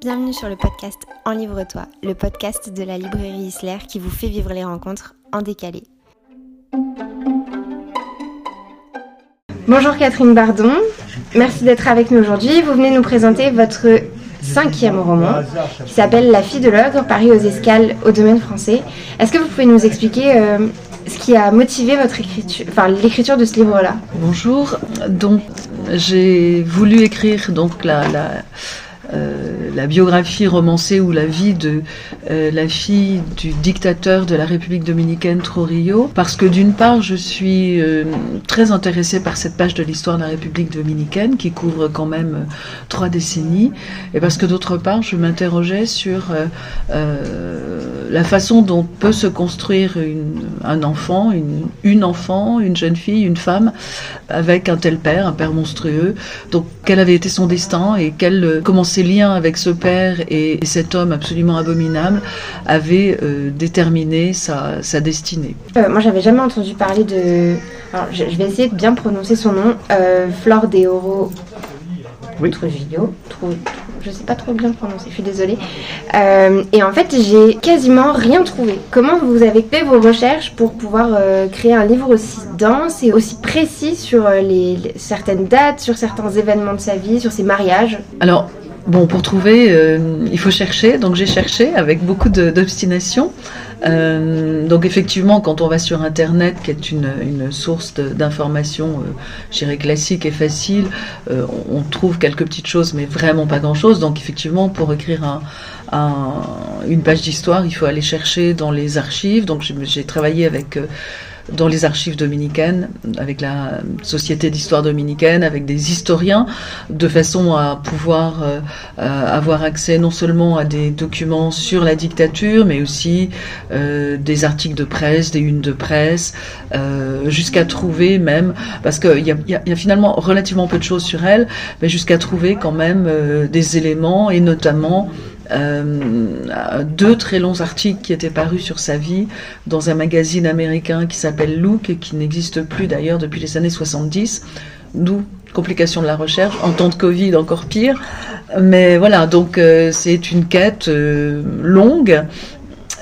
Bienvenue sur le podcast En Livre-toi, le podcast de la librairie Isler qui vous fait vivre les rencontres en décalé. Bonjour Catherine Bardon, merci d'être avec nous aujourd'hui. Vous venez nous présenter votre cinquième roman qui s'appelle La fille de l'ogre, Paris aux escales au domaine français. Est-ce que vous pouvez nous expliquer euh, ce qui a motivé votre écriture, enfin l'écriture de ce livre-là? Bonjour, donc j'ai voulu écrire donc la, la euh, la biographie romancée ou la vie de euh, la fille du dictateur de la République dominicaine Trujillo, parce que d'une part, je suis euh, très intéressée par cette page de l'histoire de la République dominicaine qui couvre quand même trois décennies, et parce que d'autre part, je m'interrogeais sur la façon dont peut se construire un enfant, une, une enfant, une jeune fille, une femme, avec un tel père, un père monstrueux. Donc, quel avait été son destin et quel, comment ses liens avec ce père et, cet homme absolument abominable avaient euh, déterminé sa, sa destinée. Euh, moi, j'avais jamais entendu parler de. Alors, je, je vais essayer de bien prononcer son nom. Euh, Flore de Oro Oui. Trujillo. Tru- je sais pas trop bien prononcer, je suis désolée. Euh, et en fait, j'ai quasiment rien trouvé. Comment vous avez fait vos recherches pour pouvoir euh, créer un livre aussi dense et aussi précis sur euh, les, les- certaines dates, sur certains événements de sa vie, sur ses mariages? Alors, bon, pour trouver, euh, il faut chercher. Donc, j'ai cherché avec beaucoup d'obstination. Euh, donc, effectivement, quand on va sur Internet, qui est une, source d'information, euh, classique et facile, euh, on, trouve quelques petites choses, mais vraiment pas grand-chose. Donc, effectivement, pour écrire un, un- une page d'histoire, il faut aller chercher dans les archives. Donc, j'ai- travaillé avec dans les archives dominicaines, avec la Société d'histoire dominicaine, avec des historiens, de façon à pouvoir euh, euh, avoir accès non seulement à des documents sur la dictature, mais aussi euh, des articles de presse, des unes de presse, euh, jusqu'à trouver même, parce qu'il y a, finalement relativement peu de choses sur elle, mais jusqu'à trouver quand même des éléments, et notamment euh, deux très longs articles qui étaient parus sur sa vie dans un magazine américain qui s'appelle Look et qui n'existe plus d'ailleurs depuis les années 70. D'où complication de la recherche, en temps de Covid encore pire. Mais voilà, donc euh, c'est une quête euh, longue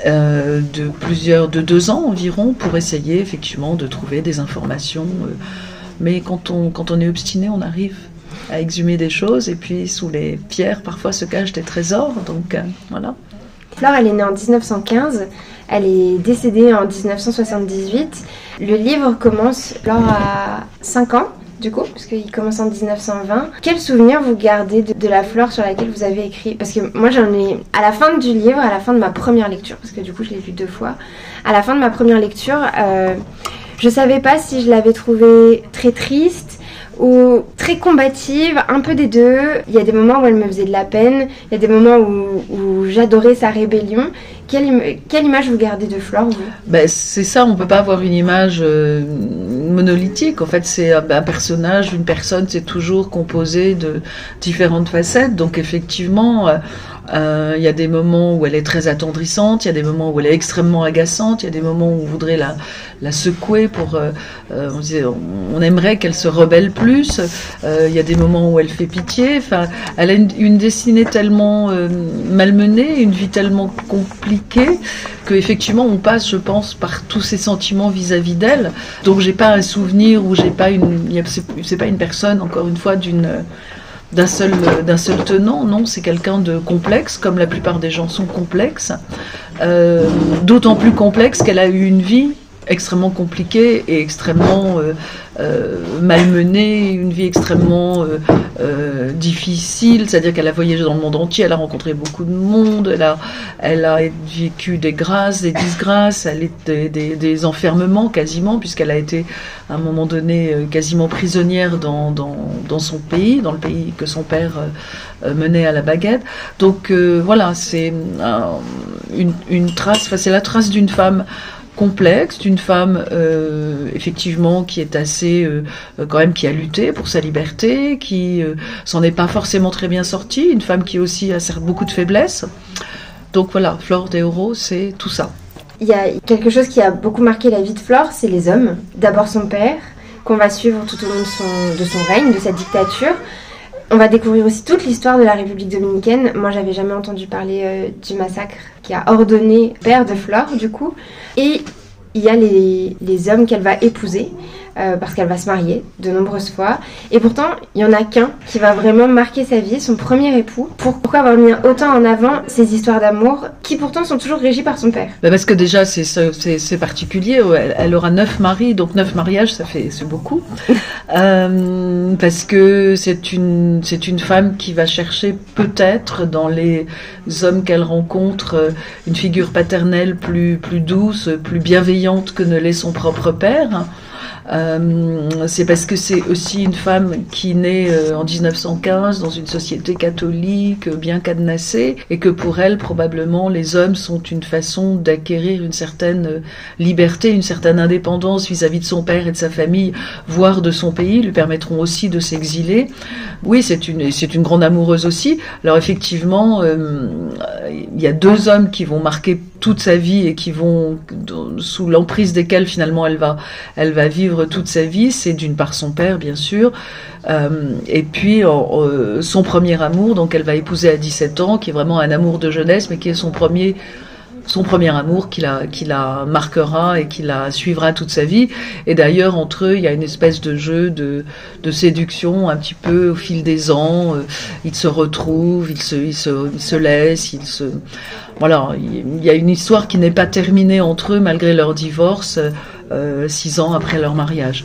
de plusieurs, de deux ans environ pour essayer effectivement de trouver des informations. mais quand on, quand on est obstiné, on arrive à exhumer des choses et puis sous les pierres parfois se cachent des trésors. Donc euh, voilà. Flore, elle est née en 1915, elle est décédée en 1978. Le livre commence, Flore a 5 ans, du coup, parce qu'il commence en 1920. Quel souvenir vous gardez de, la flore sur laquelle vous avez écrit? Parce que moi, j'en ai, à la fin du livre, à la fin de ma première lecture, parce que du coup, je l'ai lu deux fois, à la fin de ma première lecture, euh, je savais pas si je l'avais trouvée très triste ou très combative, un peu des deux. Il y a des moments où elle me faisait de la peine, il y a des moments où, j'adorais sa rébellion. Quelle, im- quelle image vous gardez de Flore, Ben, c'est ça, on peut pas avoir une image euh, monolithique. En fait, c'est un, un personnage, une personne, c'est toujours composé de différentes facettes. Donc effectivement, euh, euh, il y a des moments où elle est très attendrissante, il y a des moments où elle est extrêmement agaçante, il y a des moments où on voudrait la, secouer pour... euh, euh, on, aimerait qu'elle se rebelle plus. Il y a des moments où elle fait pitié. Enfin, elle a une, destinée tellement malmenée, une vie tellement compliquée que effectivement on passe, je pense, par tous ces sentiments vis-à-vis d'elle. Donc j'ai pas un souvenir ou j'ai pas une, c'est pas une personne encore une fois d'une d'un seul d'un seul tenant. Non, c'est quelqu'un de complexe, comme la plupart des gens sont complexes. Euh, D'autant plus complexe qu'elle a eu une vie extrêmement compliquée et extrêmement euh, euh, malmenée, une vie extrêmement euh, euh, difficile, c'est-à-dire qu'elle a voyagé dans le monde entier, elle a rencontré beaucoup de monde, elle a, elle a vécu des grâces, des disgrâces, elle est des, des, enfermements quasiment, puisqu'elle a été à un moment donné euh, quasiment prisonnière dans, dans, dans son pays, dans le pays que son père euh, menait à la baguette. Donc voilà, c'est une, une trace, enfin, c'est la trace d'une femme complexe, d'une femme euh, effectivement qui est assez euh, quand même qui a lutté pour sa liberté, qui euh, s'en est pas forcément très bien sortie, une femme qui aussi a beaucoup de faiblesses. Donc voilà, Flore des Oro, c'est tout ça. Il y a quelque chose qui a beaucoup marqué la vie de Flore, c'est les hommes. D'abord son père, qu'on va suivre tout au long de son règne, de sa dictature. On va découvrir aussi toute l'histoire de la République dominicaine. Moi, j'avais jamais entendu parler euh, du massacre qui a ordonné père de Flore, du coup. Et il y a les, les hommes qu'elle va épouser. Euh, parce qu'elle va se marier de nombreuses fois. Et pourtant, il y en a qu'un qui va vraiment marquer sa vie, son premier époux. Pourquoi avoir mis autant en avant ces histoires d'amour qui pourtant sont toujours régies par son père bah Parce que déjà, c'est particulier. Elle, aura neuf maris, donc neuf mariages, ça fait c'est beaucoup. euh, parce que c'est une c'est une femme qui va chercher peut-être dans les hommes qu'elle rencontre euh, une figure paternelle plus plus douce, plus bienveillante que ne l'est son propre père. Euh, c'est parce que c'est aussi une femme qui naît euh, en 1915 dans une société catholique bien cadenassée et que pour elle probablement les hommes sont une façon d'acquérir une certaine liberté, une certaine indépendance vis-à-vis de son père et de sa famille, voire de son pays, lui permettront aussi de s'exiler. Oui, c'est une c'est une grande amoureuse aussi. Alors effectivement, euh, il y a deux hommes qui vont marquer toute sa vie et qui vont sous l'emprise desquels finalement elle va elle va vivre toute sa vie c'est d'une part son père bien sûr euh, et puis euh, son premier amour donc elle va épouser à 17 ans qui est vraiment un amour de jeunesse mais qui est son premier son premier amour qui la, qui la marquera et qui la suivra toute sa vie. Et d'ailleurs, entre eux, il y a une espèce de jeu de, de séduction un petit peu au fil des ans. Euh, ils se retrouvent, ils se, ils se, ils se laissent, ils se... Voilà, il y a une histoire qui n'est pas terminée entre eux malgré leur divorce, euh, six ans après leur mariage.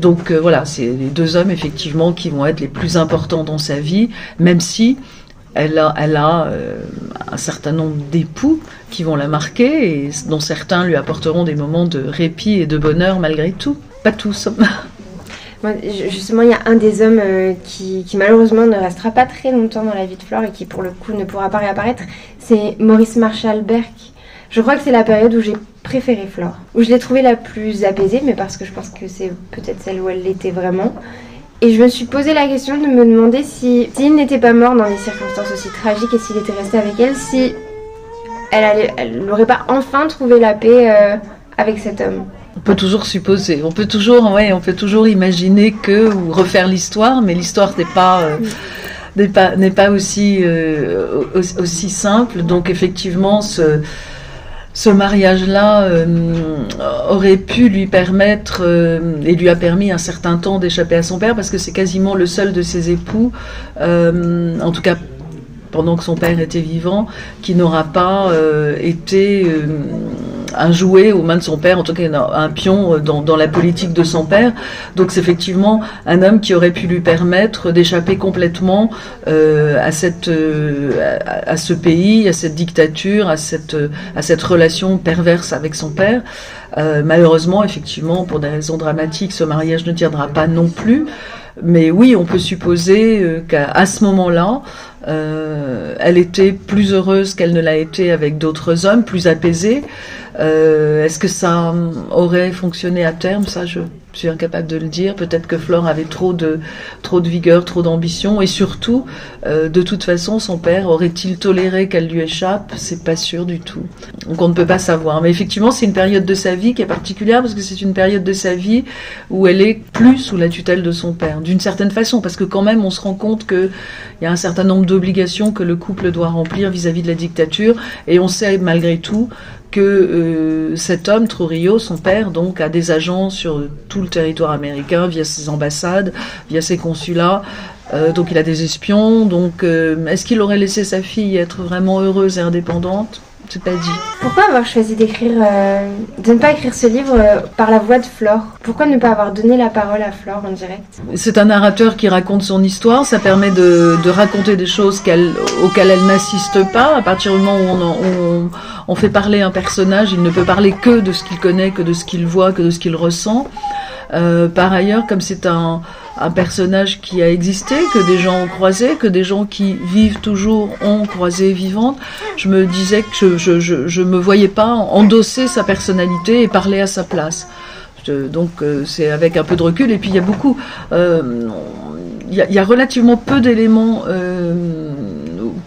Donc euh, voilà, c'est les deux hommes effectivement qui vont être les plus importants dans sa vie, même si elle a, euh, un certain nombre d'époux qui vont la marquer et dont certains lui apporteront des moments de répit et de bonheur malgré tout. Pas tous. Justement, il y a un des hommes euh, qui, qui, malheureusement ne restera pas très longtemps dans la vie de Flore et qui pour le coup ne pourra pas réapparaître. C'est Maurice Marshall Berk. Je crois que c'est la période où j'ai préféré Flore, où je l'ai trouvée la plus apaisée, mais parce que je pense que c'est peut-être celle où elle l'était vraiment. Et je me suis posé la question de me demander si s'il n'était pas mort dans des circonstances aussi tragiques et s'il était resté avec elle, si elle n'aurait pas enfin trouvé la paix euh, avec cet homme. On peut toujours supposer, on peut toujours, ouais, on peut toujours imaginer que ou refaire l'histoire, mais l'histoire n'est pas. Euh, n'est pas, n'est pas aussi, euh, aussi simple. Donc effectivement, ce, ce mariage-là euh, aurait pu lui permettre euh, et lui a permis un certain temps d'échapper à son père parce que c'est quasiment le seul de ses époux, euh, en tout cas pendant que son père était vivant, qui n'aura pas été un jouet aux mains de son père, en tout cas un pion dans, dans la politique de son père. Donc c'est effectivement un homme qui aurait pu lui permettre d'échapper complètement euh, à cette euh, à, ce pays, à cette dictature, à cette à cette relation perverse avec son père. Euh, malheureusement, effectivement, pour des raisons dramatiques, ce mariage ne tiendra pas non plus. Mais oui, on peut supposer euh, qu'à ce moment-là, euh, elle était plus heureuse qu'elle ne l'a été avec d'autres hommes, plus apaisée. Euh, Est-ce que ça aurait fonctionné à terme? Ça, je je suis incapable de le dire. Peut-être que Flore avait trop de, trop de vigueur, trop d'ambition, et surtout, euh, de toute façon, son père aurait-il toléré qu'elle lui échappe? C'est pas sûr du tout. Donc on ne peut pas savoir. Mais effectivement, c'est une période de sa vie qui est particulière parce que c'est une période de sa vie où elle est plus sous la tutelle de son père, d'une certaine façon, parce que quand même, on se rend compte que il y a un certain nombre d'obligations que le couple doit remplir vis-à-vis -vis de la dictature, et on sait malgré tout que euh, cet homme, Trujillo, son père, donc, a des agents sur tout le territoire américain via ses ambassades, via ses consulats. Euh, donc il a des espions. Donc euh, est-ce qu'il aurait laissé sa fille être vraiment heureuse et indépendante? C'est pas dit. Pourquoi avoir choisi d'écrire, de ne pas écrire ce livre par la voix de Flore? Pourquoi ne pas avoir donné la parole à Flore en direct? C'est un narrateur qui raconte son histoire. Ça permet de, de raconter des choses auxquelles elle n'assiste pas. À partir du moment où on, on on fait parler un personnage, il ne peut parler que de ce qu'il connaît, que de ce qu'il voit, que de ce qu'il ressent. Euh, par ailleurs, comme c'est un, personnage qui a existé, que des gens ont croisé, que des gens qui vivent toujours ont croisé vivante, je me disais que je, je, me voyais pas endosser sa personnalité et parler à sa place. donc euh, c'est avec un peu de recul et puis il y a beaucoup, euh, il y, a relativement peu d'éléments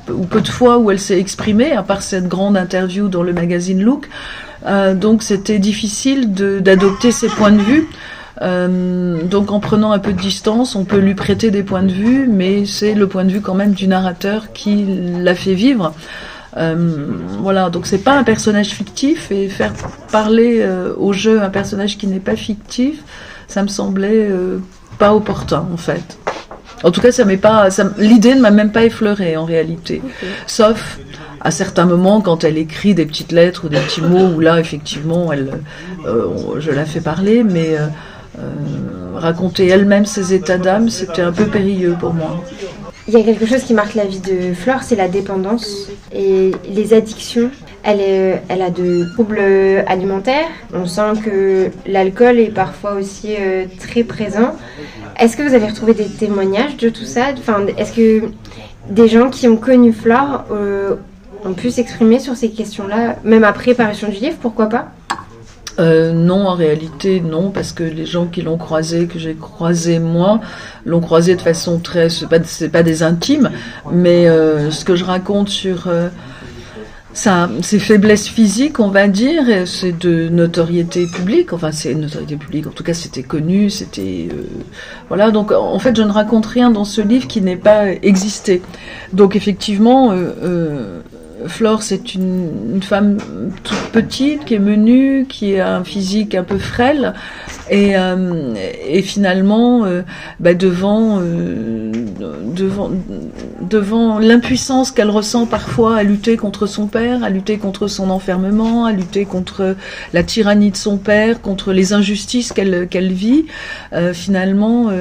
ou peu de fois où elle s'est exprimée, à part cette grande interview dans le magazine Look. Euh, donc c'était difficile d'adopter ses points de vue. Donc en prenant un peu de distance, on peut lui prêter des points de vue, mais c'est le point de vue quand même du narrateur qui l'a fait vivre. Euh, voilà, donc c'est pas un personnage fictif et faire parler euh, au jeu un personnage qui n'est pas fictif, ça me semblait euh, pas opportun en fait. En tout cas, ça m'est pas, l'idée ne m'a même pas effleuré en réalité, sauf à certains moments quand elle écrit des petites lettres ou des petits mots où là effectivement elle, je la fais parler, mais raconter elle-même ses états d'âme, c'était un peu périlleux pour moi. Il y a quelque chose qui marque la vie de Flore, c'est la dépendance et les addictions. Elle, a de troubles alimentaires. On sent que l'alcool est parfois aussi euh, très présent. Est-ce que vous avez retrouvé des témoignages de tout ça? Enfin, Est-ce que des gens qui ont connu Flore euh, ont pu s'exprimer sur ces questions-là, même après parution du livre Pourquoi pas? Euh, non, en réalité, non, parce que les gens qui l'ont croisé, que j'ai croisé moi, l'ont croisé de façon très, c'est pas, pas des intimes, mais euh, ce que je raconte sur euh, ses faiblesses physiques, on va dire, c'est de notoriété publique. Enfin, c'est notoriété publique. En tout cas, c'était connu, c'était voilà. Donc, en fait, je ne raconte rien dans ce livre qui n'ait pas existé. Donc, effectivement. Flore, c'est une, femme toute petite, qui est menue, qui a un physique un peu frêle, et, euh, finalement, euh, bah, devant, euh, devant, devant l'impuissance qu'elle ressent parfois à lutter contre son père, à lutter contre son enfermement, à lutter contre la tyrannie de son père, contre les injustices qu'elle qu'elle vit, finalement,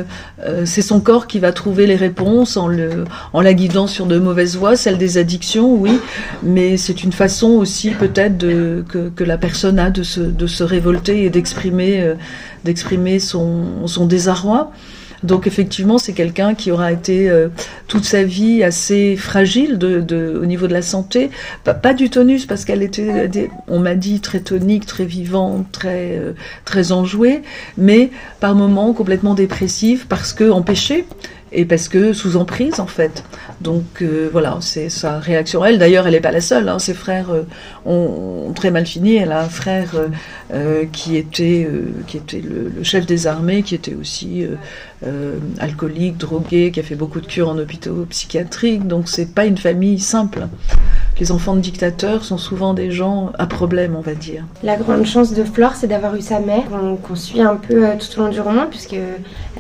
c'est son corps qui va trouver les réponses en, le, en la guidant sur de mauvaises voies, celle des addictions, oui, mais c'est une façon aussi peut-être que, que, la personne a de se, de se révolter et d'exprimer euh, d'exprimer son, son désarroi. Donc effectivement, c'est quelqu'un qui aura été euh, toute sa vie assez fragile de, de, au niveau de la santé. Pas, du tonus parce qu'elle était, on m'a dit, très tonique, très vivante, très euh, très enjouée, mais par moments complètement dépressive parce que empêchée et parce que sous emprise en fait. Donc euh, voilà, c'est sa réaction. Elle d'ailleurs, elle n'est pas la seule. Hein. Ses frères euh, ont, très mal fini. Elle a un frère euh, qui était qui était le, chef des armées, qui était aussi alcoolique, drogué, qui a fait beaucoup de cures en hôpitaux psychiatriques. Donc c'est pas une famille simple les enfants de dictateurs sont souvent des gens à problème, on va dire. La grande chance de Flore, c'est d'avoir eu sa mère, qu'on suit un peu euh, tout au long du roman, puisque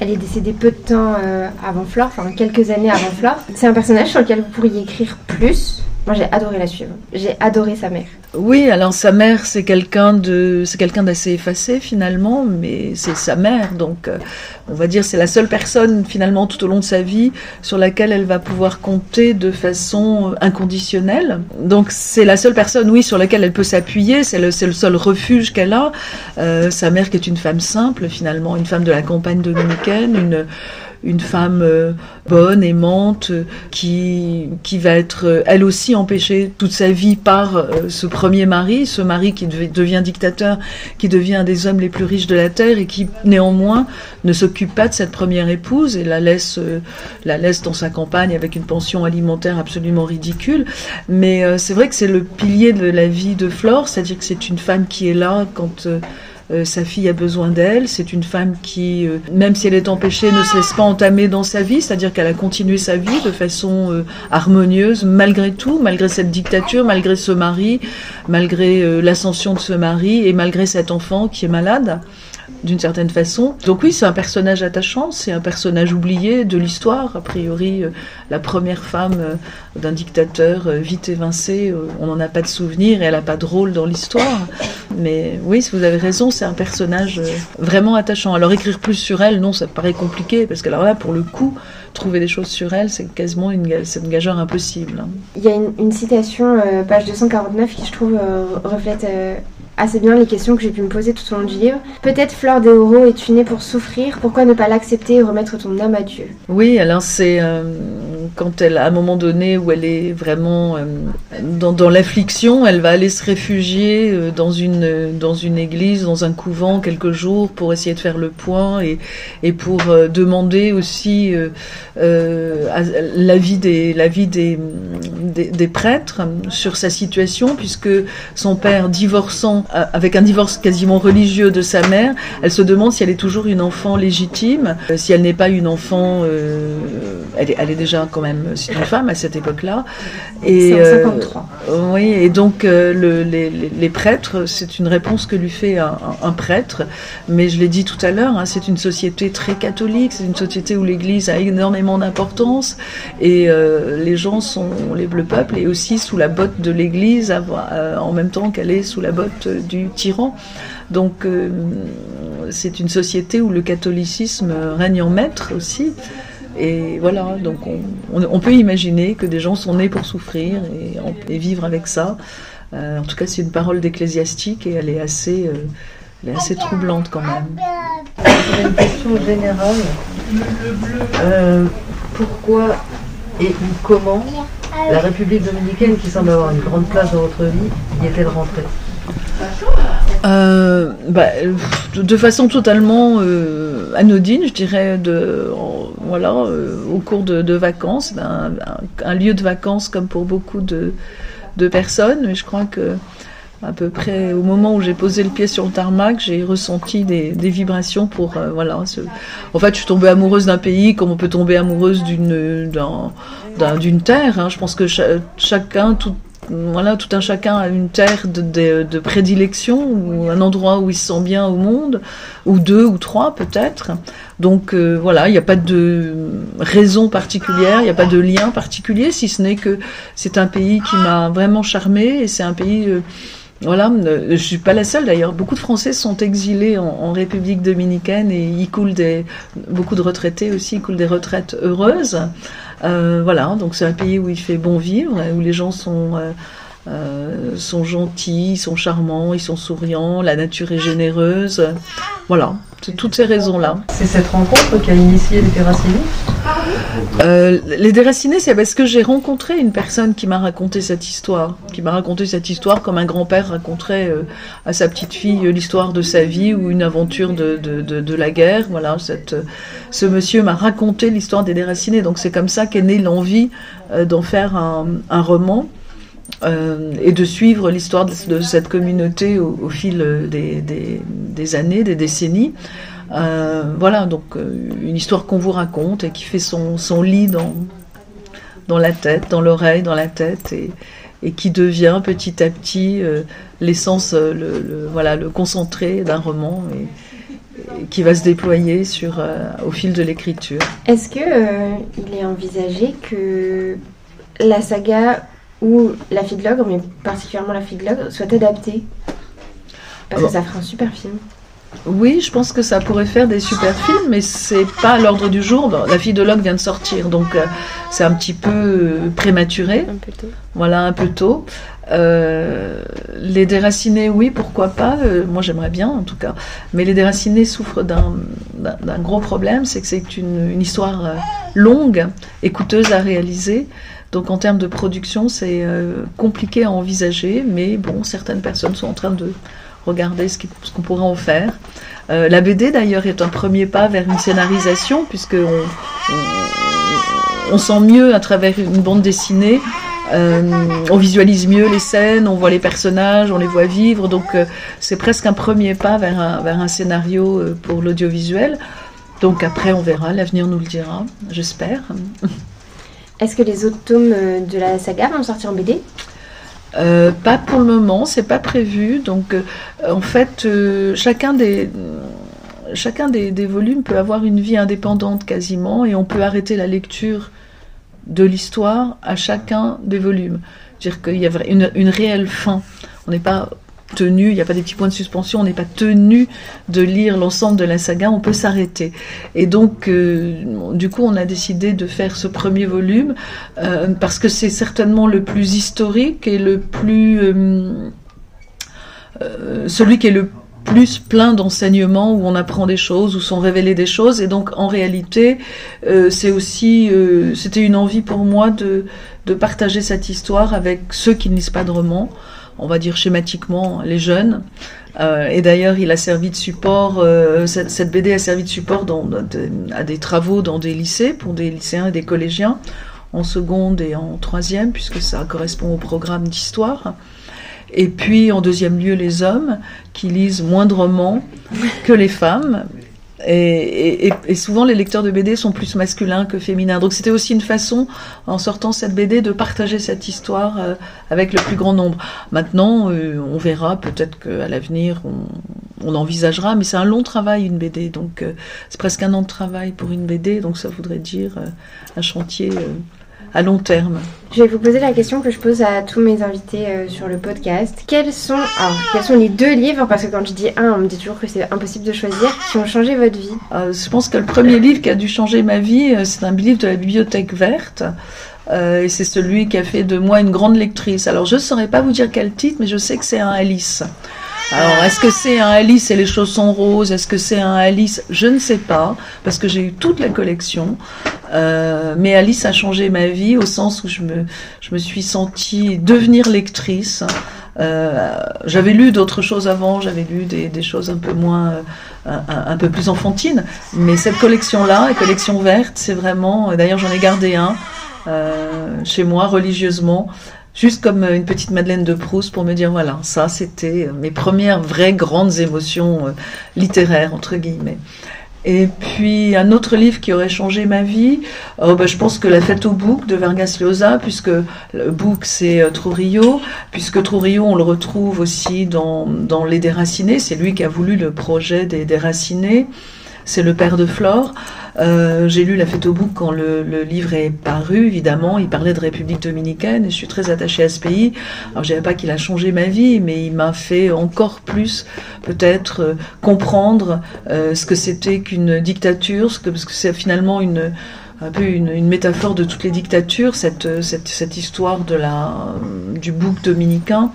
elle est décédée peu de temps euh, avant Flore, enfin quelques années avant Flore. C'est un personnage sur lequel vous pourriez écrire plus. Moi, j'ai adoré la suivre. J'ai adoré sa mère. Oui, alors sa mère, c'est quelqu'un de, c'est quelqu'un d'assez effacé finalement, mais c'est sa mère, donc euh, on va dire c'est la seule personne finalement tout au long de sa vie sur laquelle elle va pouvoir compter de façon inconditionnelle. Donc c'est la seule personne, oui, sur laquelle elle peut s'appuyer. C'est le, c'est le seul refuge qu'elle a. Euh, sa mère qui est une femme simple finalement, une femme de la campagne dominicaine, une une femme euh, bonne, aimante, qui, qui va être euh, elle aussi empêchée toute sa vie par euh, ce premier mari, ce mari qui devient dictateur, qui devient un des hommes les plus riches de la terre et qui néanmoins ne s'occupe pas de cette première épouse et la laisse, la laisse dans sa campagne avec une pension alimentaire absolument ridicule. Mais c'est vrai que c'est le pilier de la vie de Flore, c'est-à-dire que c'est une femme qui est là quand euh, sa fille a besoin d'elle. C'est une femme qui, euh, même si elle est empêchée, ne se laisse pas entamer dans sa vie, c'est-à-dire qu'elle a continué sa vie de façon euh, harmonieuse malgré tout, malgré cette dictature, malgré ce mari, malgré l'ascension de ce mari et malgré cet enfant qui est malade d'une certaine façon. Donc oui, c'est un personnage attachant, c'est un personnage oublié de l'histoire. A priori, euh, la première femme euh, d'un dictateur euh, vite évincé, on n'en a pas de souvenir et elle n'a pas de rôle dans l'histoire. Mais oui, vous avez raison, c'est un personnage vraiment attachant. Alors écrire plus sur elle, non, ça paraît compliqué, parce que alors là, pour le coup, trouver des choses sur elle, c'est quasiment une, une gageure impossible. Hein. Il y a une, citation, page 249, qui je trouve reflète assez bien les questions que j'ai pu me poser tout au long du livre. Peut-être Fleur des est-tu née pour souffrir Pourquoi ne pas l'accepter et remettre ton âme à Dieu? Oui, alors c'est... Euh, quand elle, à un moment donné où elle est vraiment euh, dans, l'affliction, elle va aller se réfugier euh, dans une dans une église, dans un couvent quelques jours pour essayer de faire le point et pour euh, demander aussi l'avis des l'avis des, des, prêtres sur sa situation puisque son père divorçant avec un divorce quasiment religieux de sa mère, elle se demande si elle est toujours une enfant légitime, si elle n'est pas une enfant elle est déjà quand même c'est une femme à cette époque-là. Et en 53. Euh, oui, et donc euh, le, les, les, prêtres, c'est une réponse que lui fait un, un, prêtre. Mais je l'ai dit tout à l'heure, hein, c'est une société très catholique, c'est une société où l'Église a énormément d'importance et euh, les gens sont, les, le peuple est aussi sous la botte de l'Église euh, en même temps qu'elle est sous la botte du tyran. Donc euh, c'est une société où le catholicisme règne en maître aussi. Et voilà, donc on, peut imaginer que des gens sont nés pour souffrir et, et vivre avec ça. Euh, en tout cas, c'est une parole d'ecclésiastique et elle est assez, euh, elle est assez troublante quand même. Une question générale. Euh, pourquoi et comment la République dominicaine, qui semble avoir une grande place dans votre vie, y est-elle rentrée? Euh, bah, de façon totalement euh, anodine, je dirais, de, voilà, euh, au cours de, vacances, un, un, un, lieu de vacances comme pour beaucoup de, de personnes, mais je crois que à peu près au moment où j'ai posé le pied sur le tarmac, j'ai ressenti des, des, vibrations pour euh, voilà. Ce... En fait, je suis tombée amoureuse d'un pays comme on peut tomber amoureuse d'une d'une terre. Hein. Je pense que cha chacun, tout, voilà, tout un chacun a une terre de, de, de, prédilection ou un endroit où il se sent bien au monde, ou deux ou trois peut-être. Donc euh, voilà, il n'y a pas de raison particulière, il n'y a pas de lien particulier, si ce n'est que c'est un pays qui m'a vraiment charmé et c'est un pays euh, voilà, je suis pas la seule d'ailleurs. Beaucoup de Français sont exilés en, en, République dominicaine et y coulent des beaucoup de retraités aussi, y coulent des retraites heureuses. Euh, voilà, donc c'est un pays où il fait bon vivre, où les gens sont euh, euh, sont gentils, ils sont charmants, ils sont souriants, la nature est généreuse. Voilà, c'est toutes ces raisons-là. C'est cette rencontre qui a initié les déracinés euh, Les déracinés, c'est parce que j'ai rencontré une personne qui m'a raconté cette histoire, qui m'a raconté cette histoire comme un grand-père raconterait euh, à sa petite fille l'histoire de sa vie ou une aventure de, la guerre. Voilà, cette, ce monsieur m'a raconté l'histoire des déracinés, donc c'est comme ça qu'est née l'envie euh, d'en faire un, roman. Euh, et de suivre l'histoire de, cette communauté au, fil des, années, des décennies. Euh, voilà, donc euh, une histoire qu'on vous raconte et qui fait son, son lit dans, dans la tête, dans l'oreille, dans la tête, et, et, qui devient petit à petit euh, l'essence, le, le, voilà, le concentré d'un roman. Et, qui va se déployer sur, au fil de l'écriture. Est-ce que il est envisagé que la saga où la fille de l'ogre, mais particulièrement la fille de l'ogre, soit adaptée? Parce que ça ferait un super film. Oui, je pense que ça pourrait faire des super films, mais c'est pas à l'ordre du jour. La fille de l'ogre vient de sortir, donc euh, c'est un petit peu euh, prématuré. Un peu tôt. Voilà, un peu tôt. Euh, les déracinés, oui, pourquoi pas. Euh, moi, j'aimerais bien, en tout cas. Mais les déracinés souffrent d'un gros problème, c'est que c'est une, une, histoire longue et coûteuse à réaliser. Donc en termes de production, c'est compliqué à envisager, mais bon, certaines personnes sont en train de regarder ce qu'on qu pourrait en faire. Euh, la BD d'ailleurs est un premier pas vers une scénarisation, puisque on, sent mieux à travers une bande dessinée. Euh, on visualise mieux les scènes, on voit les personnages, on les voit vivre, donc euh, c'est presque un premier pas vers un, vers un scénario pour l'audiovisuel. Donc après, on verra, l'avenir nous le dira, j'espère. Est-ce que les autres tomes de la saga vont sortir en BD euh, pas pour le moment, c'est pas prévu. Donc, euh, en fait, euh, chacun des chacun des, volumes peut avoir une vie indépendante quasiment, et on peut arrêter la lecture de l'histoire à chacun des volumes. C'est-à-dire qu'il y a une, une réelle fin. On n'est pas tenu, il n'y a pas des petits points de suspension, on n'est pas tenu de lire l'ensemble de la saga, on peut s'arrêter. Et donc, euh, du coup, on a décidé de faire ce premier volume euh, parce que c'est certainement le plus historique et le plus... Euh, celui qui est le plus plein d'enseignements où on apprend des choses, où sont révélées des choses. Et donc, en réalité, c'est aussi, c'était une envie pour moi de, de partager cette histoire avec ceux qui ne lisent pas de romans, on va dire schématiquement les jeunes. Euh, et d'ailleurs, il a servi de support, euh, cette, BD a servi de support à des travaux dans des lycées, pour des lycéens et des collégiens, en seconde et en troisième, puisque ça correspond au programme d'histoire. Et puis, en deuxième lieu, les hommes qui lisent romans que les femmes. Et, et, et, souvent, les lecteurs de BD sont plus masculins que féminins. Donc, c'était aussi une façon, en sortant cette BD, de partager cette histoire euh, avec le plus grand nombre. Maintenant, euh, on verra, peut-être qu'à l'avenir, on, on, envisagera, mais c'est un long travail, une BD. Donc, euh, c'est presque un an de travail pour une BD. Donc, ça voudrait dire euh, un chantier euh, à long terme. Je vais vous poser la question que je pose à tous mes invités euh, sur le podcast. Quels sont, alors, quels sont les deux livres, parce que quand je dis un, on me dit toujours que c'est impossible de choisir, qui ont changé votre vie? Euh, Je pense que le premier livre qui a dû changer ma vie, euh, c'est un livre de la Bibliothèque verte. Euh, et c'est celui qui a fait de moi une grande lectrice. Alors je ne saurais pas vous dire quel titre, mais je sais que c'est un Alice. Alors, est-ce que c'est un Alice et les chaussons roses? Est-ce que c'est un Alice? Je ne sais pas, parce que j'ai eu toute la collection. Euh, mais Alice a changé ma vie au sens où je me, je me suis sentie devenir lectrice. Euh, j'avais lu d'autres choses avant, j'avais lu des, des, choses un peu moins, euh, un, un, peu plus enfantines. Mais cette collection-là, la collection verte, c'est vraiment. D'ailleurs, j'en ai gardé un euh, chez moi religieusement juste comme une petite Madeleine de Proust pour me dire voilà, ça c'était mes premières vraies grandes émotions euh, littéraires entre guillemets. Et puis un autre livre qui aurait changé ma vie, oh, bah, je pense que La fête au bouc de Vargas Llosa, puisque le bouc c'est euh, puisque Trujillo on le retrouve aussi dans, dans Les Déracinés, c'est lui qui a voulu le projet des Déracinés, c'est le père de Flore. Euh, j'ai lu La fête au bouc quand le, le, livre est paru, évidemment. Il parlait de République dominicaine et je suis très attachée à ce pays. Alors, je dirais pas qu'il a changé ma vie, mais il m'a fait encore plus, peut-être, euh, comprendre euh, ce que c'était qu'une dictature, ce que, parce que c'est finalement une un peu une, une, métaphore de toutes les dictatures, cette, cette, cette histoire de la, du bouc dominicain.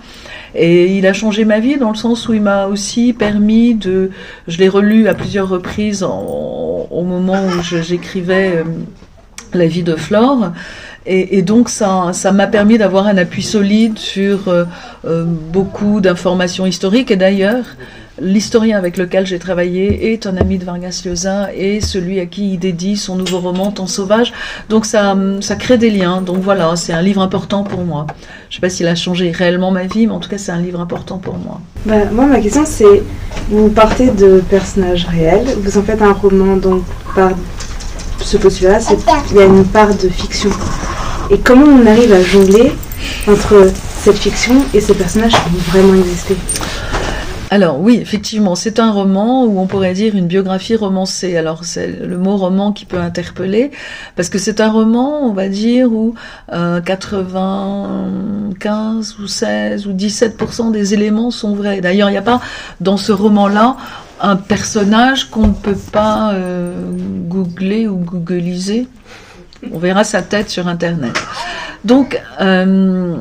Et il a changé ma vie dans le sens où il m'a aussi permis de. Je l'ai relu à plusieurs reprises au moment où j'écrivais euh, La vie de Flore. Et, donc ça, ça m'a permis d'avoir un appui solide sur euh, euh, beaucoup d'informations historiques. Et d'ailleurs, l'historien avec lequel j'ai travaillé est un ami de Vargas Llosa et celui à qui il dédie son nouveau roman Temps sauvage. Donc ça, ça crée des liens. Donc voilà, c'est un livre important pour moi. Je sais pas s'il a changé réellement ma vie, mais en tout cas c'est un livre important pour moi. Bah, moi ma question c'est, vous partez de personnages réels, vous en faites un roman donc par ce postulat, il y a une part de fiction. Et comment on arrive à jongler entre cette fiction et ces personnages qui ont vraiment existé? Alors oui, effectivement, c'est un roman où on pourrait dire une biographie romancée. Alors c'est le mot roman qui peut interpeller parce que c'est un roman, on va dire, où euh, 95 ou 16 ou 17% des éléments sont vrais. D'ailleurs, il n'y a pas dans ce roman-là un personnage qu'on ne peut pas euh, googler ou googliser. On verra sa tête sur Internet. Donc, euh,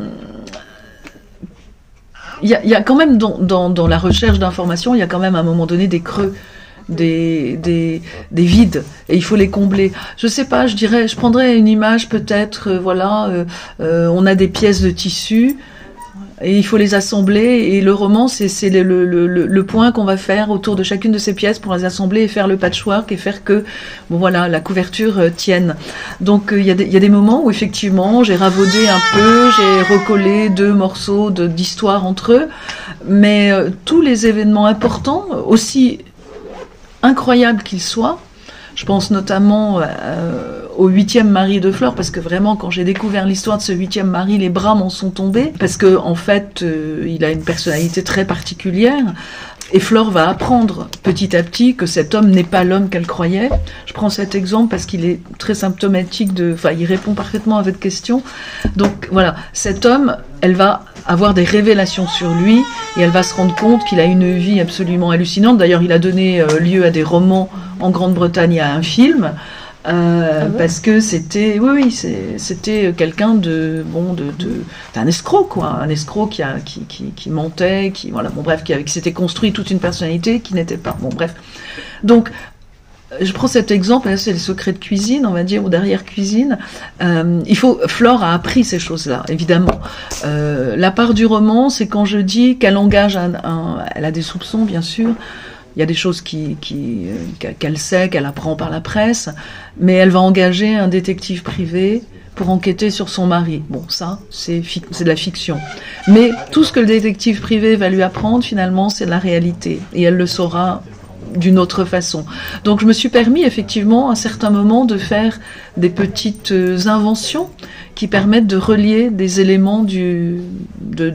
il y, a, quand même dans, la recherche d'informations, il y a quand même à un moment donné des creux. Des, des, des, vides et il faut les combler. Je sais pas, je dirais, je prendrais une image peut-être, euh, voilà, on a des pièces de tissu, et il faut les assembler et le roman c'est le, le, le, le, point qu'on va faire autour de chacune de ces pièces pour les assembler et faire le patchwork et faire que bon voilà la couverture euh, tienne. Donc il euh, y, y, a des moments où effectivement j'ai ravaudé un peu j'ai recollé deux morceaux d'histoire entre eux. Mais euh, tous les événements importants aussi incroyables qu'ils soient je pense notamment euh, au huitième mari de Flore, parce que vraiment, quand j'ai découvert l'histoire de ce huitième mari, les bras m'en sont tombés, parce que en fait, euh, il a une personnalité très particulière. Et Flore va apprendre petit à petit que cet homme n'est pas l'homme qu'elle croyait. Je prends cet exemple parce qu'il est très symptomatique de, enfin, il répond parfaitement à votre question. Donc voilà, cet homme, elle va avoir des révélations sur lui et elle va se rendre compte qu'il a une vie absolument hallucinante. D'ailleurs, il a donné euh, lieu à des romans en Grande-Bretagne, à un film. Euh, Ah ouais parce que c'était oui oui c'était quelqu'un de bon de, de un escroc quoi un escroc qui a qui, qui, qui mentait qui voilà bon bref qui, qui s'était construit toute une personnalité qui n'était pas bon bref donc je prends cet exemple, c'est le secret de cuisine, on va dire, ou derrière cuisine. Euh, il faut, Flore a appris ces choses-là, évidemment. Euh, la part du roman, c'est quand je dis qu'elle engage un, un- elle a des soupçons, bien sûr. Il y a des choses qui, euh, qu'elle- sait, qu'elle apprend par la presse, mais elle va engager un détective privé pour enquêter sur son mari. Bon, ça, c'est, de la fiction. Mais tout ce que le détective privé va lui apprendre, finalement, c'est de la réalité. Et elle le saura d'une autre façon. Donc je me suis permis effectivement à certains moments de faire des petites euh, inventions qui permettent de relier des éléments de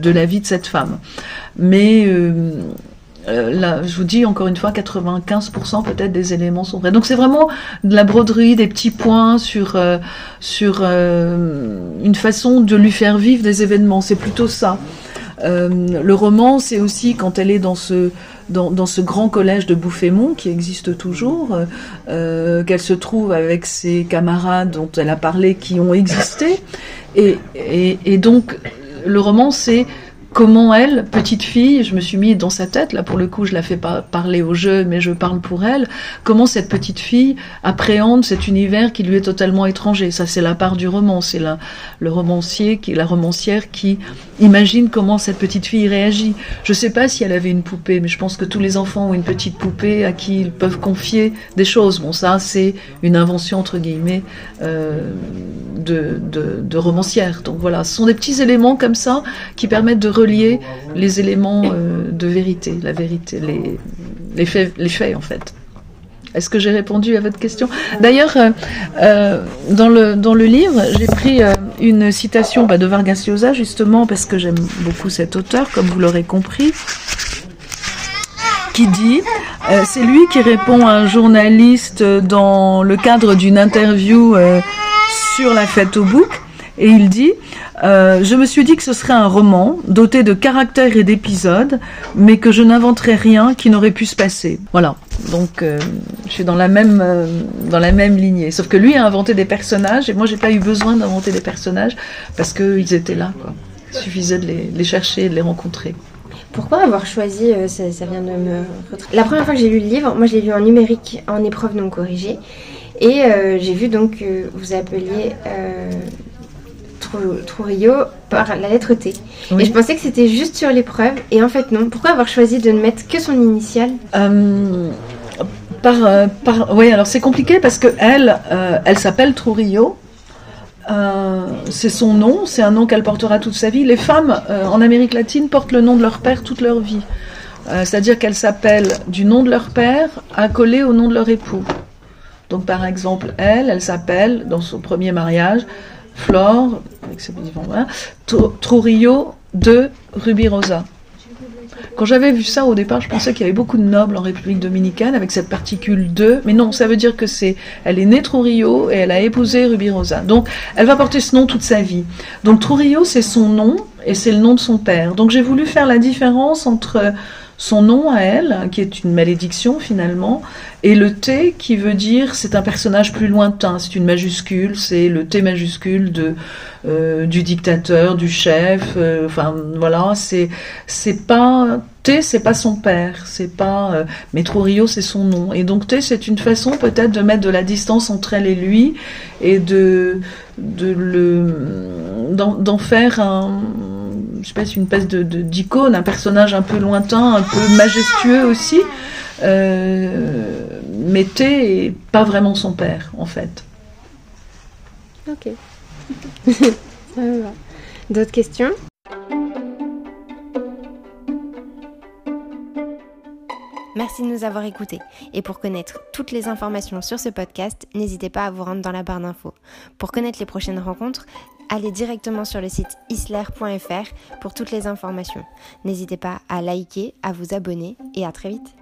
la vie de cette femme. Mais euh, euh, là, je vous dis encore une fois, 95% peut-être des éléments sont vrais. Donc c'est vraiment de la broderie, des petits points sur euh, sur euh, une façon de lui faire vivre des événements. C'est plutôt ça. Euh, le roman, c'est aussi quand elle est dans ce dans, dans ce grand collège de Bouffémont qui existe toujours, euh, qu'elle se trouve avec ses camarades dont elle a parlé qui ont existé, et, et, et donc le roman, c'est comment elle, petite fille, je me suis mis dans sa tête, là pour le coup je la fais pas parler au jeu, mais je parle pour elle, comment cette petite fille appréhende cet univers qui lui est totalement étranger? Ça c'est la part du roman, c'est la, le romancier, qui, la romancière qui imagine comment cette petite fille réagit. Je sais pas si elle avait une poupée, mais je pense que tous les enfants ont une petite poupée à qui ils peuvent confier des choses. Bon ça c'est une invention entre guillemets euh, de, de, de romancière. Donc voilà, ce sont des petits éléments comme ça qui permettent de relier les éléments euh, de vérité, la vérité, les, les, faits, en fait. Est-ce que j'ai répondu à votre question? D'ailleurs, euh, euh, dans, le, dans le livre, j'ai pris une citation bah, de Vargas Llosa, justement, parce que j'aime beaucoup cet auteur, comme vous l'aurez compris, qui dit, c'est lui qui répond à un journaliste dans le cadre d'une interview sur la fête au bouc, et il dit euh, Je me suis dit que ce serait un roman doté de caractères et d'épisodes, mais que je n'inventerais rien qui n'aurait pu se passer. Voilà. Donc euh, je suis dans la même euh, dans la même lignée. Sauf que lui a inventé des personnages et moi j'ai pas eu besoin d'inventer des personnages parce qu'ils étaient là. Il suffisait de les, chercher et de les rencontrer. Pourquoi avoir choisi, ça, vient de me... La première fois que j'ai lu le livre, moi je l'ai lu en numérique, en épreuve non corrigée. Et j'ai vu donc que vous appeliez Trujillo par la lettre T. Oui. Et je pensais que c'était juste sur l'épreuve. Et en fait non. Pourquoi avoir choisi de ne mettre que son initiale? Euh, par, euh, par, oui, alors c'est compliqué parce que elle, euh, elle s'appelle Trujillo. Euh, c'est son nom, c'est un nom qu'elle portera toute sa vie. Les femmes en Amérique latine portent le nom de leur père toute leur vie. C'est-à-dire qu'elles s'appellent du nom de leur père accolé au nom de leur époux. Donc par exemple, elle, elle s'appelle, dans son premier mariage, Flore, avec enfants, voilà, Tru- Trujillo de Rubirosa. Quand j'avais vu ça au départ, je pensais qu'il y avait beaucoup de nobles en République dominicaine avec cette particule de, mais non, ça veut dire que c'est, elle est née Trujillo et elle a épousé Rubirosa. Donc, elle va porter ce nom toute sa vie. Donc, Trujillo, c'est son nom et c'est le nom de son père. Donc, j'ai voulu faire la différence entre son nom à elle, qui est une malédiction finalement, et le T qui veut dire c'est un personnage plus lointain, c'est une majuscule, c'est le T majuscule de euh, du dictateur, du chef, euh, enfin voilà, c'est c'est pas T, c'est pas son père, c'est pas euh, mais Trujillo, c'est son nom, et donc T, c'est une façon peut-être de mettre de la distance entre elle et lui et de de le d'en faire un je sais pas, une espèce de de- d'icône, un personnage un peu lointain, un peu majestueux aussi. Euh, mais T est pas vraiment son père en fait. Ok. ça va. D'autres questions? Merci de nous avoir écoutés. Et pour connaître toutes les informations sur ce podcast, n'hésitez pas à vous rendre dans la barre d'infos. Pour connaître les prochaines rencontres, allez directement sur le site isler.fr pour toutes les informations. N'hésitez pas à liker, à vous abonner et à très vite.